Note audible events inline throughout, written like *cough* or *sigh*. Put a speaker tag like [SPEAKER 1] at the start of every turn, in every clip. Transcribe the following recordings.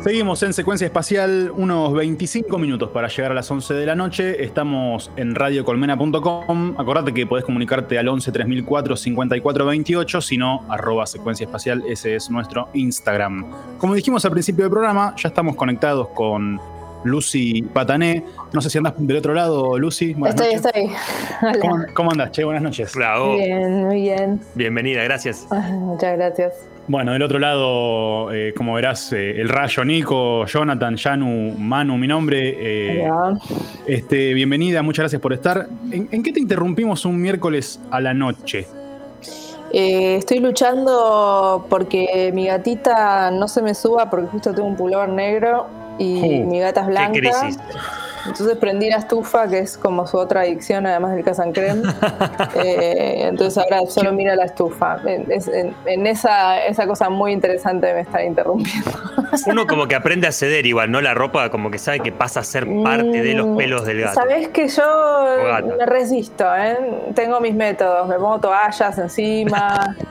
[SPEAKER 1] Seguimos en secuencia espacial, unos 25 minutos para llegar a las 11 de la noche. Estamos en radiocolmena.com. Acordate que podés comunicarte al 11 3004 5428, si no, arroba secuencia espacial, ese es nuestro Instagram. Como dijimos al principio del programa, ya estamos conectados con Lucy Patané. No sé si andás del otro lado, Lucy.
[SPEAKER 2] estoy, estoy.
[SPEAKER 1] ¿Cómo, ¿Cómo, andás, Che? Buenas noches.
[SPEAKER 2] Bien, muy bien.
[SPEAKER 3] Bienvenida, gracias.
[SPEAKER 2] Ah, muchas gracias.
[SPEAKER 1] Bueno, del otro lado, eh, como verás, eh, el rayo Nico, Jonathan, Yanu, Manu, mi nombre. Eh, este, bienvenida, muchas gracias por estar. ¿En, qué te interrumpimos un miércoles a la noche?
[SPEAKER 2] estoy luchando porque mi gatita no se me suba porque justo tengo un pullover negro y uh, mi gata es blanca. Qué crisis. Entonces prendí la estufa, que es como su otra adicción, además del Casan Creme. *laughs* Eh, entonces ahora solo mira la estufa. En, esa, esa cosa muy interesante me está interrumpiendo. *laughs*
[SPEAKER 3] Uno como que aprende a ceder igual, ¿no? La ropa como que sabe que pasa a ser parte de los mm, pelos del gato.
[SPEAKER 2] Sabes que yo me resisto, ¿eh? Tengo mis métodos. Me pongo toallas encima. *laughs*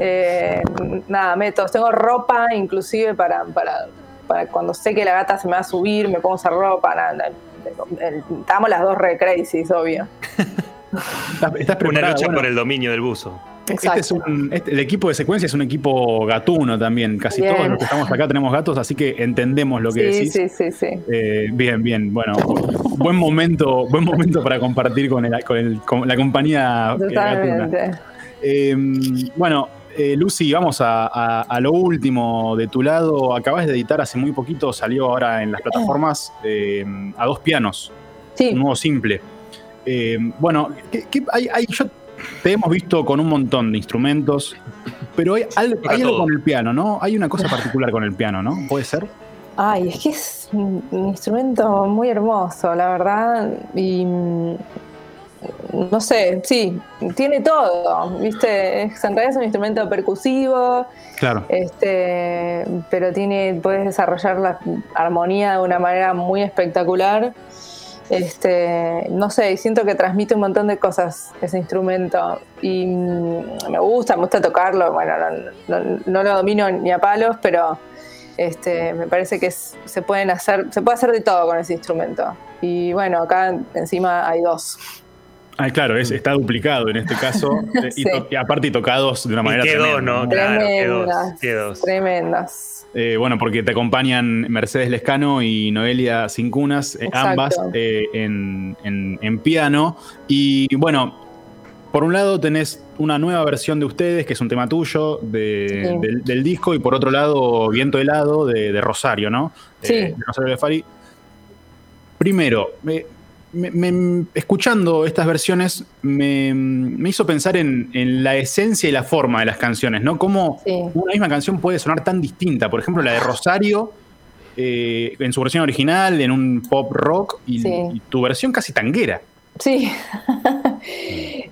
[SPEAKER 2] Eh, nada, métodos. Tengo ropa inclusive para, para cuando sé que la gata se me va a subir, me pongo esa ropa. estamos las dos re crazy, obvio. *laughs*
[SPEAKER 3] Estás Una lucha por el dominio del buzo.
[SPEAKER 1] Este es un, este, el equipo de secuencia es un equipo gatuno también. Casi todos los que estamos acá tenemos gatos, así que entendemos lo que decís.
[SPEAKER 2] Sí, sí, sí.
[SPEAKER 1] Eh, bien, bien. Bueno, buen momento, buen momento para compartir con, el, con, la compañía
[SPEAKER 2] eh, Totalmente.
[SPEAKER 1] Eh, bueno, eh, Lucy, vamos a, lo último de tu lado. Acabas de editar hace muy poquito, salió ahora en las plataformas eh, a dos pianos.
[SPEAKER 2] Sí.
[SPEAKER 1] Un nuevo simple. Eh, bueno, hay, yo te hemos visto con un montón de instrumentos, pero hay, algo con el piano, ¿no? Hay una cosa particular con el piano, ¿no? ¿Puede ser?
[SPEAKER 2] Ay, es que es un instrumento muy hermoso, la verdad. Y no sé, sí, tiene todo, ¿viste? En realidad es un instrumento percusivo.
[SPEAKER 1] Claro.
[SPEAKER 2] Este, pero tiene, puedes desarrollar la armonía de una manera muy espectacular. Este, no sé, siento que transmite un montón de cosas ese instrumento y mm, me gusta, me gusta tocarlo, bueno, no, lo domino ni a palos, pero este, me parece que se pueden hacer, se puede hacer de todo con ese instrumento. Y bueno, acá encima hay dos.
[SPEAKER 1] Ah, claro, es, está duplicado en este caso. *laughs* y, aparte y tocados de una manera
[SPEAKER 3] quedó, ¿no?
[SPEAKER 2] Tremendas. tremendas.
[SPEAKER 1] Eh, bueno, porque te acompañan Mercedes Lescano y Noelia Cincunas, eh, ambas eh, en, piano. Y bueno, por un lado tenés una nueva versión de ustedes, que es un tema tuyo del, disco, y por otro lado, Viento helado de, Rosario, ¿no?
[SPEAKER 2] Sí.
[SPEAKER 1] de Rosario de Primero, escuchando estas versiones me, hizo pensar en, la esencia y la forma de las canciones, ¿no? Cómo una misma canción puede sonar tan distinta. Por ejemplo, la de Rosario, eh, en su versión original, en un pop rock, y, tu versión casi tanguera.
[SPEAKER 2] Sí. *laughs*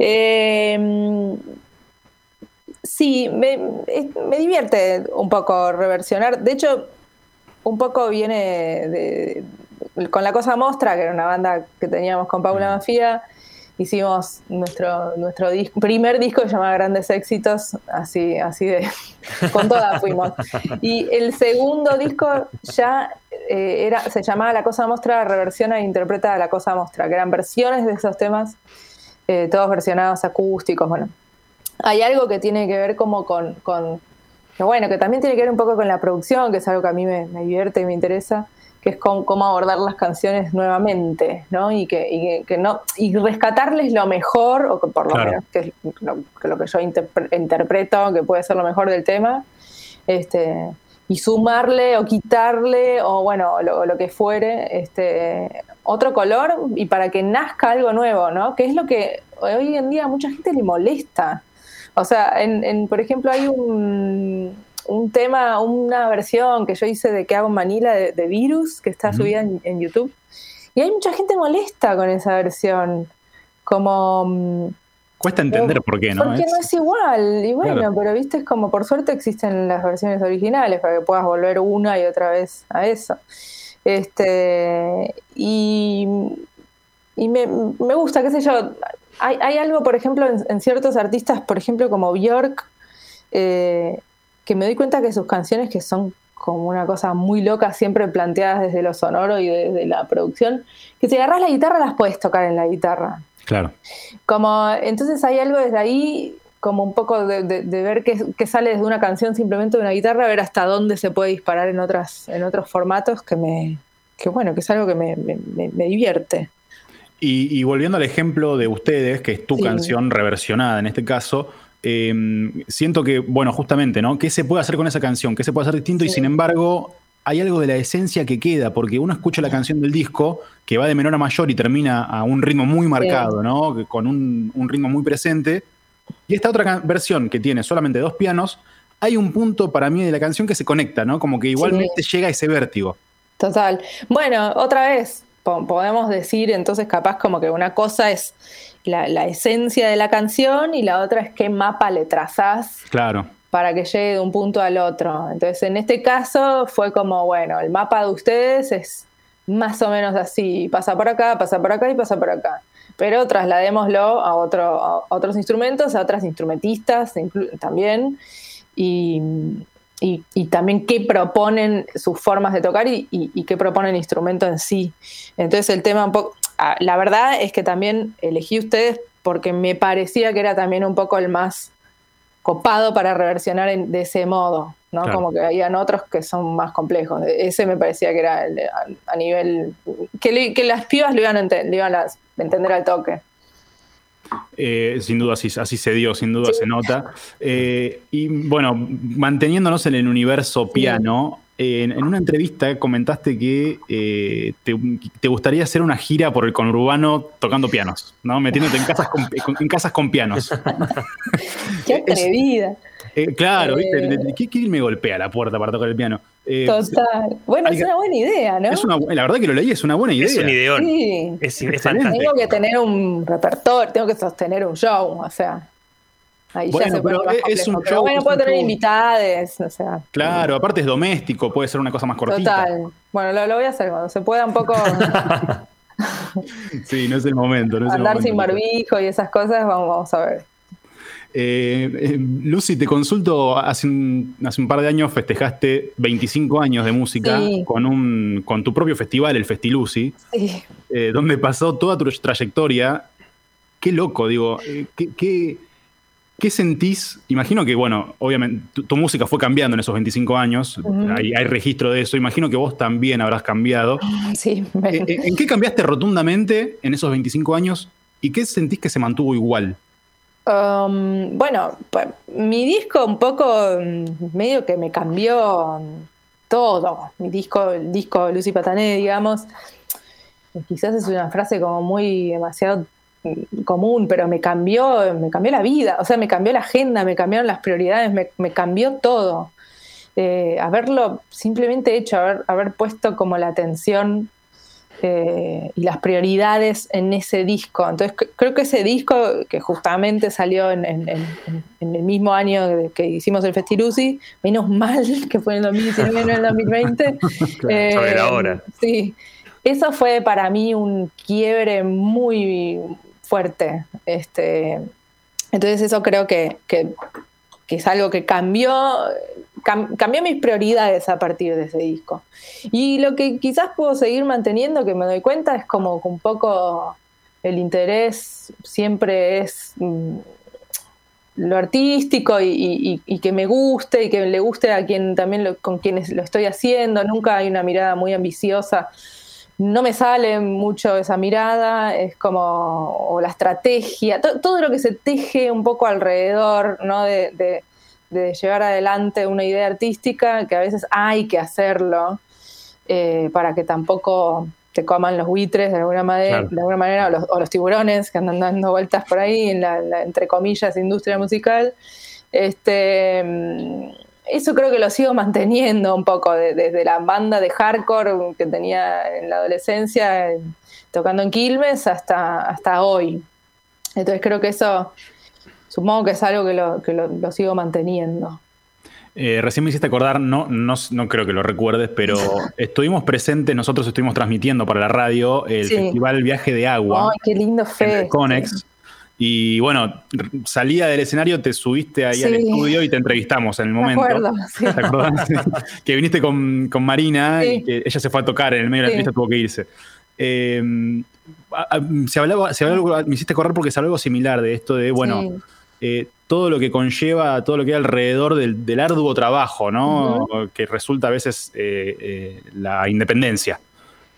[SPEAKER 2] Em, sí, me, me divierte un poco reversionar. De hecho, un poco viene de, con la cosa Mostra, que era una banda que teníamos con Paula Mafia, hicimos nuestro, nuestro primer disco que se llamaba Grandes Éxitos, así, así de, *laughs* con todas fuimos. Y el segundo disco ya eh, era, se llamaba La Cosa Mostra, reversiona e interpreta La Cosa Mostra, que eran versiones de esos temas, eh, todos versionados acústicos, bueno. Hay algo que tiene que ver como con, con, bueno, que también tiene que ver un poco con la producción, que es algo que a mí me, me divierte y me interesa que es con cómo abordar las canciones nuevamente, ¿no? Y que, no y rescatarles lo mejor, o por lo menos que es lo, que yo interpreto que puede ser lo mejor del tema, este, y sumarle o quitarle, o bueno, lo, que fuere, este, otro color y para que nazca algo nuevo, ¿no? Que es lo que hoy en día a mucha gente le molesta. O sea, en por ejemplo, hay un un tema, una versión que yo hice de que hago en Manila de, Virus, que está subida en, YouTube. Y hay mucha gente molesta con esa versión. Como. Mm,
[SPEAKER 1] Cuesta entender por qué, ¿no?
[SPEAKER 2] Porque no es igual. Y bueno, pero viste, es como por suerte existen las versiones originales para que puedas volver una y otra vez a eso. Este. Y. Y me, gusta, qué sé yo. Hay, algo, por ejemplo, en, ciertos artistas, por ejemplo, como Björk, eh, que me doy cuenta que sus canciones que son como una cosa muy loca, siempre planteadas desde lo sonoro y desde la producción, que si agarras la guitarra las puedes tocar en la guitarra.
[SPEAKER 1] Claro.
[SPEAKER 2] Como, entonces hay algo desde ahí, como un poco de, ver qué, sale desde una canción simplemente de una guitarra, ver hasta dónde se puede disparar en, otras, en otros formatos que me, que bueno, que es algo que me, divierte.
[SPEAKER 1] Y, volviendo al ejemplo de ustedes, que es tu canción reversionada en este caso, Em, siento que, bueno, justamente, ¿no? ¿Qué se puede hacer con esa canción? ¿Qué se puede hacer distinto? Y sin embargo, hay algo de la esencia que queda, porque uno escucha la canción del disco que va de menor a mayor y termina a un ritmo muy marcado, ¿no? Con un, ritmo muy presente. Y esta otra versión que tiene solamente dos pianos, hay un punto para mí de la canción que se conecta, ¿no? Como que igualmente llega ese vértigo.
[SPEAKER 2] Total. Bueno, otra vez, podemos decir entonces capaz como que una cosa es la, esencia de la canción y la otra es qué mapa le trazás.
[SPEAKER 1] Claro.
[SPEAKER 2] Para que llegue de un punto al otro. Entonces, en este caso fue como, bueno, el mapa de ustedes es más o menos así: pasa por acá, pasa por acá y pasa por acá. Pero trasladémoslo a, otro, otros instrumentos, a otras instrumentistas también. Y, también qué proponen sus formas de tocar y, y, qué propone el instrumento en sí. Entonces el tema un poco, la verdad es que también elegí ustedes porque me parecía que era también un poco el más copado para reversionar de ese modo, ¿no? Como que habían otros que son más complejos. Ese me parecía que era a, nivel... Que, las pibas lo iban a, entender al toque.
[SPEAKER 1] Eh, sin duda así, así, se dio, sin duda se nota. Eh, y bueno, manteniéndonos en el universo piano, en, una entrevista comentaste que eh, te, gustaría hacer una gira por el conurbano tocando pianos, ¿no? Metiéndote en casas con, en casas con pianos. *laughs*
[SPEAKER 2] ¡Qué atrevida!
[SPEAKER 1] Eh, claro, ¿viste? Eh, ¿Quién me golpea la puerta para tocar el piano?
[SPEAKER 2] Total. Bueno, es una buena idea, ¿no?
[SPEAKER 1] la verdad que lo leí, es una buena idea.
[SPEAKER 3] Es un ideón. Sí. Es,
[SPEAKER 2] Tengo que tener un repertorio, tengo que sostener un show, o sea. Ahí bueno, ya se pero es un show. bueno, puedo tener o sea.
[SPEAKER 1] Claro, aparte es doméstico, puede ser una cosa más cortita.
[SPEAKER 2] Total. Bueno, lo, voy a hacer cuando se pueda un poco. *laughs*
[SPEAKER 1] sí, no es el momento. No
[SPEAKER 2] Andar sin barbijo y esas cosas, vamos, a ver.
[SPEAKER 1] Eh, eh, Lucy, te consulto, hace un, hace un, par de años festejaste 25 años de música con, un, con tu propio festival, el Festilucy, sí. Eh, donde pasó toda tu trayectoria. Qué loco, digo, qué, qué ¿Qué sentís? Imagino que, bueno, obviamente tu, música fue cambiando en esos 25 años, hay, registro de eso, imagino que vos también habrás cambiado.
[SPEAKER 2] Sí.
[SPEAKER 1] Eh, eh, ¿En, qué cambiaste rotundamente en esos 25 años y qué sentís que se mantuvo igual?
[SPEAKER 2] Um, bueno, mi disco un poco mm, medio que me cambió todo. Mi disco, el disco Lucy Patané, digamos, quizás es una frase como muy demasiado común, pero me cambió, me cambió la vida, o sea, me cambió la agenda, me cambiaron las prioridades, me, cambió todo. Eh, haberlo simplemente hecho, haber, haber, puesto como la atención eh, y las prioridades en ese disco. Entonces creo que ese disco, que justamente salió en, el mismo año que hicimos el Festilusi, menos mal que fue en el 2019, no en el 2020. *laughs*
[SPEAKER 3] eh, ahora.
[SPEAKER 2] Sí, eso fue para mí un quiebre muy, fuerte. Este, entonces eso creo que, es algo que cambió, cambió mis prioridades a partir de ese disco. Y lo que quizás puedo seguir manteniendo, que me doy cuenta, es como un poco el interés siempre es mm, lo artístico y, que me guste y que le guste a quien también con quienes lo estoy haciendo. Nunca hay una mirada muy ambiciosa no me sale mucho esa mirada, es como, o la estrategia, todo lo que se teje un poco alrededor, ¿no? De, llevar adelante una idea artística, que a veces hay que hacerlo, eh, para que tampoco te coman los buitres de alguna, manera, de alguna manera, o los, tiburones que andan dando vueltas por ahí en la, entre comillas, industria musical. Este, eso creo que lo sigo manteniendo un poco, desde la banda de hardcore que tenía en la adolescencia, tocando en Quilmes, hasta, hasta hoy. Entonces creo que eso, supongo que es algo que lo, que lo, sigo manteniendo.
[SPEAKER 1] Eh, recién me hiciste acordar, no, no, no, creo que lo recuerdes, pero *laughs* estuvimos presentes, nosotros estuvimos transmitiendo para la radio el Festival Viaje de Agua.
[SPEAKER 2] ¡Ay, qué lindo fe!
[SPEAKER 1] Conex. Y bueno, salía del escenario, te subiste ahí al estudio y te entrevistamos en el momento. *laughs* ¿Te acordás? *laughs* que viniste con, Marina y que ella se fue a tocar en el medio de la entrevista, tuvo que irse. Eh, se hablaba, se hablaba, me hiciste correr porque se hablaba algo similar de esto de, bueno, eh, todo lo que conlleva, todo lo que hay alrededor del, arduo trabajo, ¿no? Que resulta a veces eh, la independencia,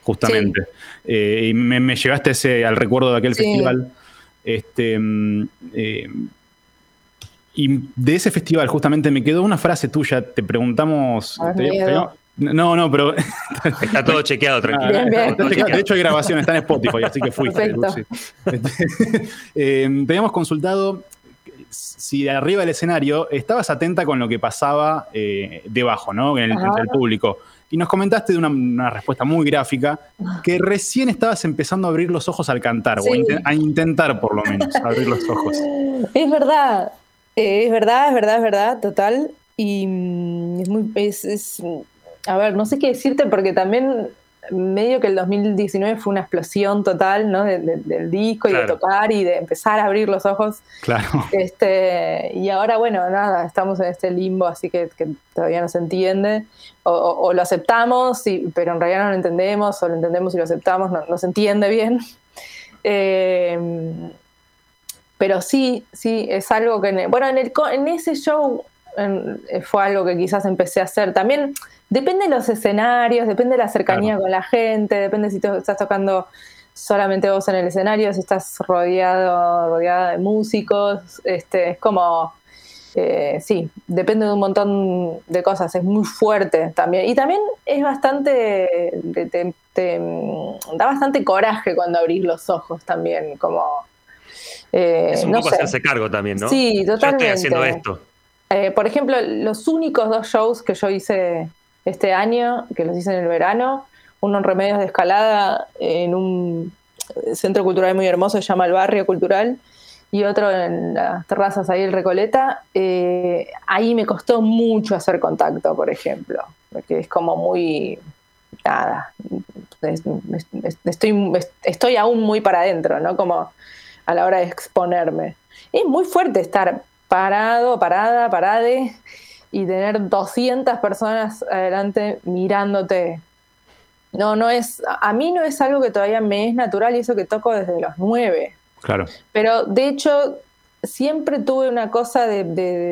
[SPEAKER 1] justamente. y me, llevaste ese, al recuerdo de aquel festival. Este, mm, eh, y de ese festival justamente me quedó una frase tuya, te preguntamos... no, no, pero... *laughs*
[SPEAKER 3] Está todo chequeado, ah, tranquilo.
[SPEAKER 1] De hecho hay grabación, está en Spotify, así que fuiste. Este, *laughs* eh, teníamos consultado si de arriba del escenario estabas atenta con lo que pasaba eh, debajo, ¿no? En el, entre el público. Y nos comentaste de una, respuesta muy gráfica que recién estabas empezando a abrir los ojos al cantar, o a, intentar por lo menos abrir los ojos. *laughs*
[SPEAKER 2] Es verdad, eh, es verdad, es verdad, es verdad, total. Y mm, es muy. es, a ver, no sé qué decirte porque también medio que el 2019 fue una explosión total, ¿no? del disco y de tocar y de empezar a abrir los ojos.
[SPEAKER 1] Claro. *laughs*
[SPEAKER 2] Este, y ahora, bueno, nada, estamos en este limbo, así que, todavía no se entiende. O, lo aceptamos, pero en realidad no lo entendemos, o lo entendemos y lo aceptamos, no, se entiende bien. *laughs* Eh, pero sí, sí, es algo que, bueno, en, el, en ese show fue algo que quizás empecé a hacer. También Depende de los escenarios, depende de la cercanía con la gente, depende si estás tocando solamente vos en el escenario, si estás rodeado, rodeada de músicos, este, es como, eh, sí, depende de un montón de cosas, es muy fuerte también. Y también es bastante, te, da bastante coraje cuando abrís los ojos también, como...
[SPEAKER 3] Eh, es un poco hacerse cargo también, ¿no?
[SPEAKER 2] Sí, totalmente.
[SPEAKER 3] Yo estoy haciendo esto.
[SPEAKER 2] Eh, por ejemplo, los únicos dos shows que yo hice este año, que los hice en el verano, uno en Remedios de Escalada, en un centro cultural muy hermoso, se llama el Barrio Cultural, y otro en las terrazas ahí, el Recoleta. Eh, ahí me costó mucho hacer contacto, por ejemplo, porque es como muy... Nada, estoy, estoy aún muy para adentro, ¿no? Como a la hora de exponerme. Es muy fuerte estar parado, parada, parade y tener 200 personas adelante mirándote. No, no es, a mí no es algo que todavía me es natural y eso que toco desde los nueve.
[SPEAKER 1] Claro.
[SPEAKER 2] Pero de hecho, siempre tuve una cosa de,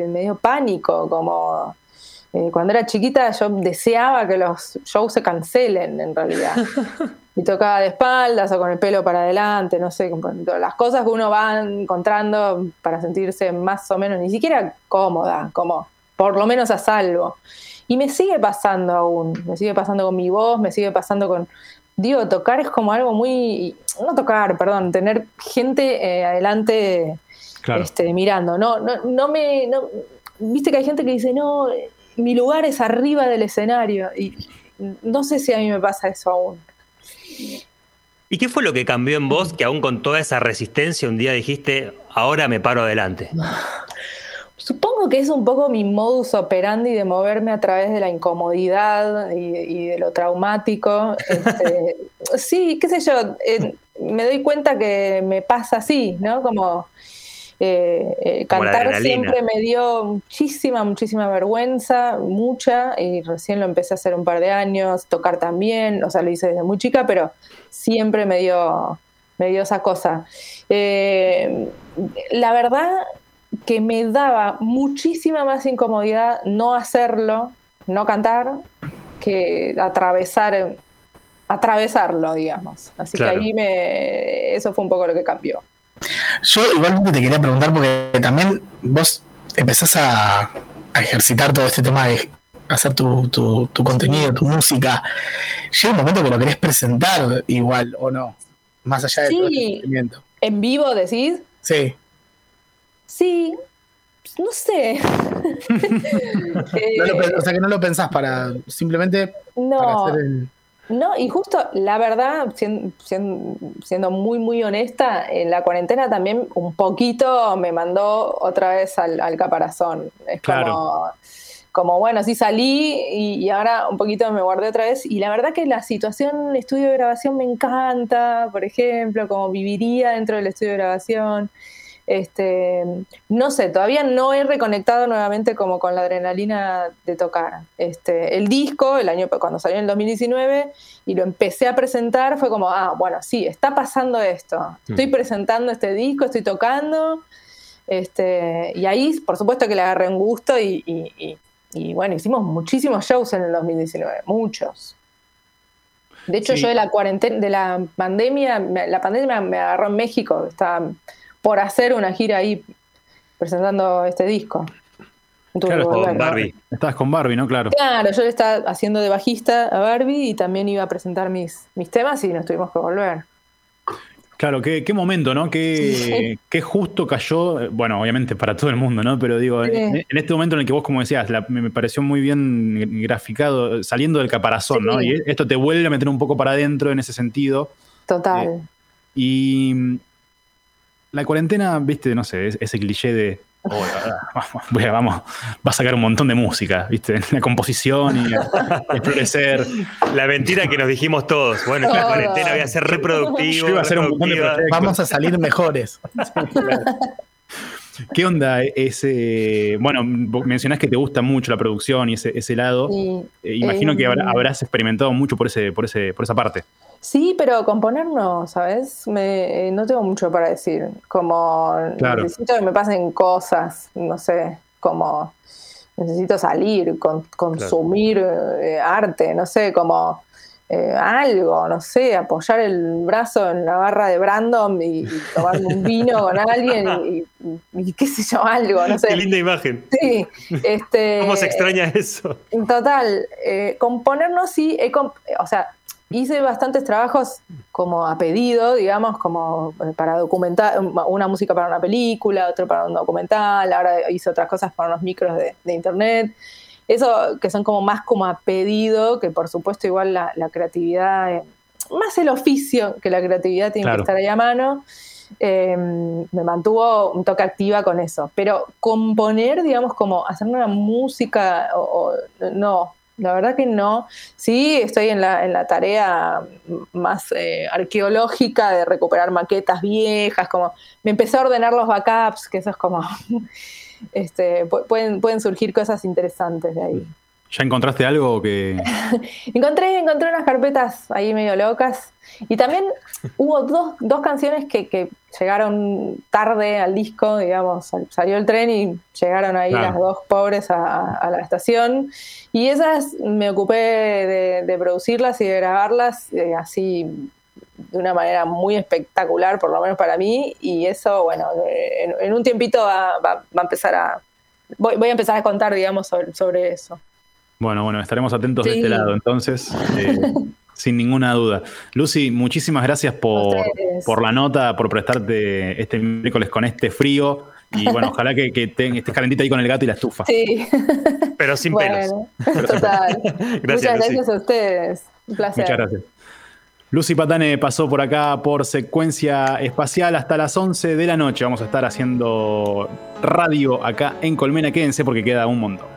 [SPEAKER 2] medio pánico, como eh, cuando era chiquita yo deseaba que los shows se cancelen en realidad. *laughs* y tocaba de espaldas o con el pelo para adelante, no sé, las cosas que uno va encontrando para sentirse más o menos, ni siquiera cómoda, como por lo menos a salvo. Y me sigue pasando aún, me sigue pasando con mi voz, me sigue pasando con, digo, tocar es como algo muy, no tocar, perdón, tener gente eh, adelante este, mirando, no, no, no me, viste que hay gente que dice, no, mi lugar es arriba del escenario y no sé si a mí me pasa eso aún.
[SPEAKER 3] ¿Y qué fue lo que cambió en vos que aún con toda esa resistencia un día dijiste, ahora me paro adelante? *laughs*
[SPEAKER 2] Supongo que es un poco mi modus operandi de moverme a través de la incomodidad y, de lo traumático. Este, *laughs* sí, qué sé yo, eh, me doy cuenta que me pasa así, ¿no? Como eh, eh, cantar siempre me dio muchísima, muchísima vergüenza, mucha, y recién lo empecé a hacer un par de años, tocar también, o sea, lo hice desde muy chica, pero siempre me dio, me dio esa cosa. la verdad que me daba muchísima más incomodidad no hacerlo, no cantar, que atravesar, atravesarlo, digamos. Así que ahí me, eso fue un poco lo que cambió.
[SPEAKER 4] Yo igualmente te quería preguntar porque también vos empezás a, ejercitar todo este tema de hacer tu, tu, contenido, tu música. Llega un momento que lo querés presentar igual, ¿o no? Más allá de todo este
[SPEAKER 2] ¿En vivo decís?
[SPEAKER 4] Sí.
[SPEAKER 2] Sí, no sé. *laughs*
[SPEAKER 4] o sea que no lo pensás para simplemente
[SPEAKER 2] no, No, y justo la verdad, siendo, muy, muy honesta, en la cuarentena también un poquito me mandó otra vez al, caparazón. Es como, como, bueno, sí salí y, ahora un poquito me guardé otra vez. Y la verdad que la situación estudio de grabación me encanta, por ejemplo, como viviría dentro del estudio de grabación. Este, no sé, todavía no he reconectado nuevamente como con la adrenalina de tocar. Este, el disco, el año cuando salió en el 2019 y lo empecé a presentar, fue como, ah, bueno, sí, está pasando esto. Estoy
[SPEAKER 3] Mm.
[SPEAKER 2] presentando este disco, estoy tocando. Este, y ahí, por supuesto que le agarré un gusto y, y- y- y, bueno, hicimos muchísimos shows en el 2019, muchos. De hecho,
[SPEAKER 1] Sí.
[SPEAKER 2] yo de la cuarentena, de la pandemia, la pandemia me agarró en México, estaba por hacer una gira ahí presentando este disco.
[SPEAKER 1] Claro,
[SPEAKER 3] Con. Barbie.
[SPEAKER 1] Estabas con Barbie, ¿no? Claro.
[SPEAKER 2] Claro, yo le estaba haciendo de bajista a Barbie y también iba a presentar mis, mis temas y nos tuvimos que volver.
[SPEAKER 1] Claro, qué, qué momento, ¿no? Qué, qué justo cayó, eh, bueno, obviamente para todo el mundo, ¿no? Pero digo,
[SPEAKER 2] Sí.
[SPEAKER 1] en, en este momento en el que vos, como decías, la- me me pareció muy bien graficado, eh, saliendo del caparazón, ¿no? Y esto te vuelve a meter un poco para adentro en ese sentido.
[SPEAKER 2] Total.
[SPEAKER 1] Y mm, la cuarentena, viste, no sé, es- ese cliché de. "Oh, *laughs* voy a- vamos, va a sacar un montón de música, ¿viste? *laughs* La composición y el florecer. *laughs*
[SPEAKER 3] La mentira que nos dijimos todos. Bueno, en la
[SPEAKER 2] Todos.
[SPEAKER 3] cuarentena voy a ser reproductivo.
[SPEAKER 1] Yo iba a hacer un montón de.
[SPEAKER 4] Vamos a salir mejores.
[SPEAKER 1] ¿Qué onda ese. Bueno, mencionás que te gusta mucho la producción y ese, ese lado. Eh, imagino
[SPEAKER 2] eh,
[SPEAKER 1] que habrá- habrás experimentado mucho por, ese, por, ese, por esa parte.
[SPEAKER 2] Sí, pero componer no, ¿sabes? Me, eh, no tengo mucho para decir. Como
[SPEAKER 1] Claro.
[SPEAKER 2] necesito que me pasen cosas, no sé, como necesito salir, con- consumir eh, arte, no sé, como eh, algo, no sé, apoyar el brazo en la barra de Brandon y, y tomarme un vino con alguien y, y- y qué sé yo, algo, no sé.
[SPEAKER 3] Qué linda imagen.
[SPEAKER 2] Sí, este,
[SPEAKER 3] ¿Cómo se extraña eso?
[SPEAKER 2] Total, eh, componernos sí, he comp- o sea, hice bastantes trabajos como a pedido, digamos, como eh, para documentar, una música para una película, otro para un documental, ahora hice otras cosas para unos micros de, de internet. Eso que son como más como a pedido, que por supuesto igual la, la creatividad, eh, más el oficio que la creatividad tiene
[SPEAKER 1] Claro.
[SPEAKER 2] que estar ahí a mano. eh, me mantuvo un toque activa con eso. Pero componer, digamos, como hacer una música, o, o- no, la verdad que no. Sí, estoy en la, en la tarea más eh, arqueológica de recuperar maquetas viejas, como me empecé a ordenar los backups, que eso es como, *laughs* este, pu- pueden, pueden surgir cosas interesantes de ahí.
[SPEAKER 1] ¿Ya encontraste algo que.? *laughs*
[SPEAKER 2] Encontré, encontré unas carpetas ahí medio locas. Y también hubo dos, dos canciones que, que llegaron tarde al disco, digamos, sal- salió el tren y llegaron ahí
[SPEAKER 1] Claro.
[SPEAKER 2] las dos pobres a, a la estación. Y esas me ocupé de, de producirlas y de grabarlas eh, así de una manera muy espectacular, por lo menos para mí. Y eso, bueno, en, en un tiempito va, va- va a empezar a... Voy, voy a empezar a contar, digamos, sobre, sobre eso.
[SPEAKER 1] Bueno, bueno, estaremos atentos de este lado, entonces, eh, *laughs* sin ninguna duda. Lucy, muchísimas gracias por, por la nota, por prestarte este miércoles con este frío. Y bueno, ojalá que, que te- estés calentita ahí con el gato y la estufa.
[SPEAKER 2] Sí.
[SPEAKER 3] Pero sin pelos.
[SPEAKER 2] Bueno, total. *laughs*
[SPEAKER 3] Gracias,
[SPEAKER 2] Muchas
[SPEAKER 3] Lucy.
[SPEAKER 2] gracias a ustedes. Un placer.
[SPEAKER 1] Muchas gracias. Lucy Patane pasó por acá por secuencia espacial hasta las 11 de la noche. Vamos a estar haciendo radio acá en Colmena. Quédense porque queda un montón.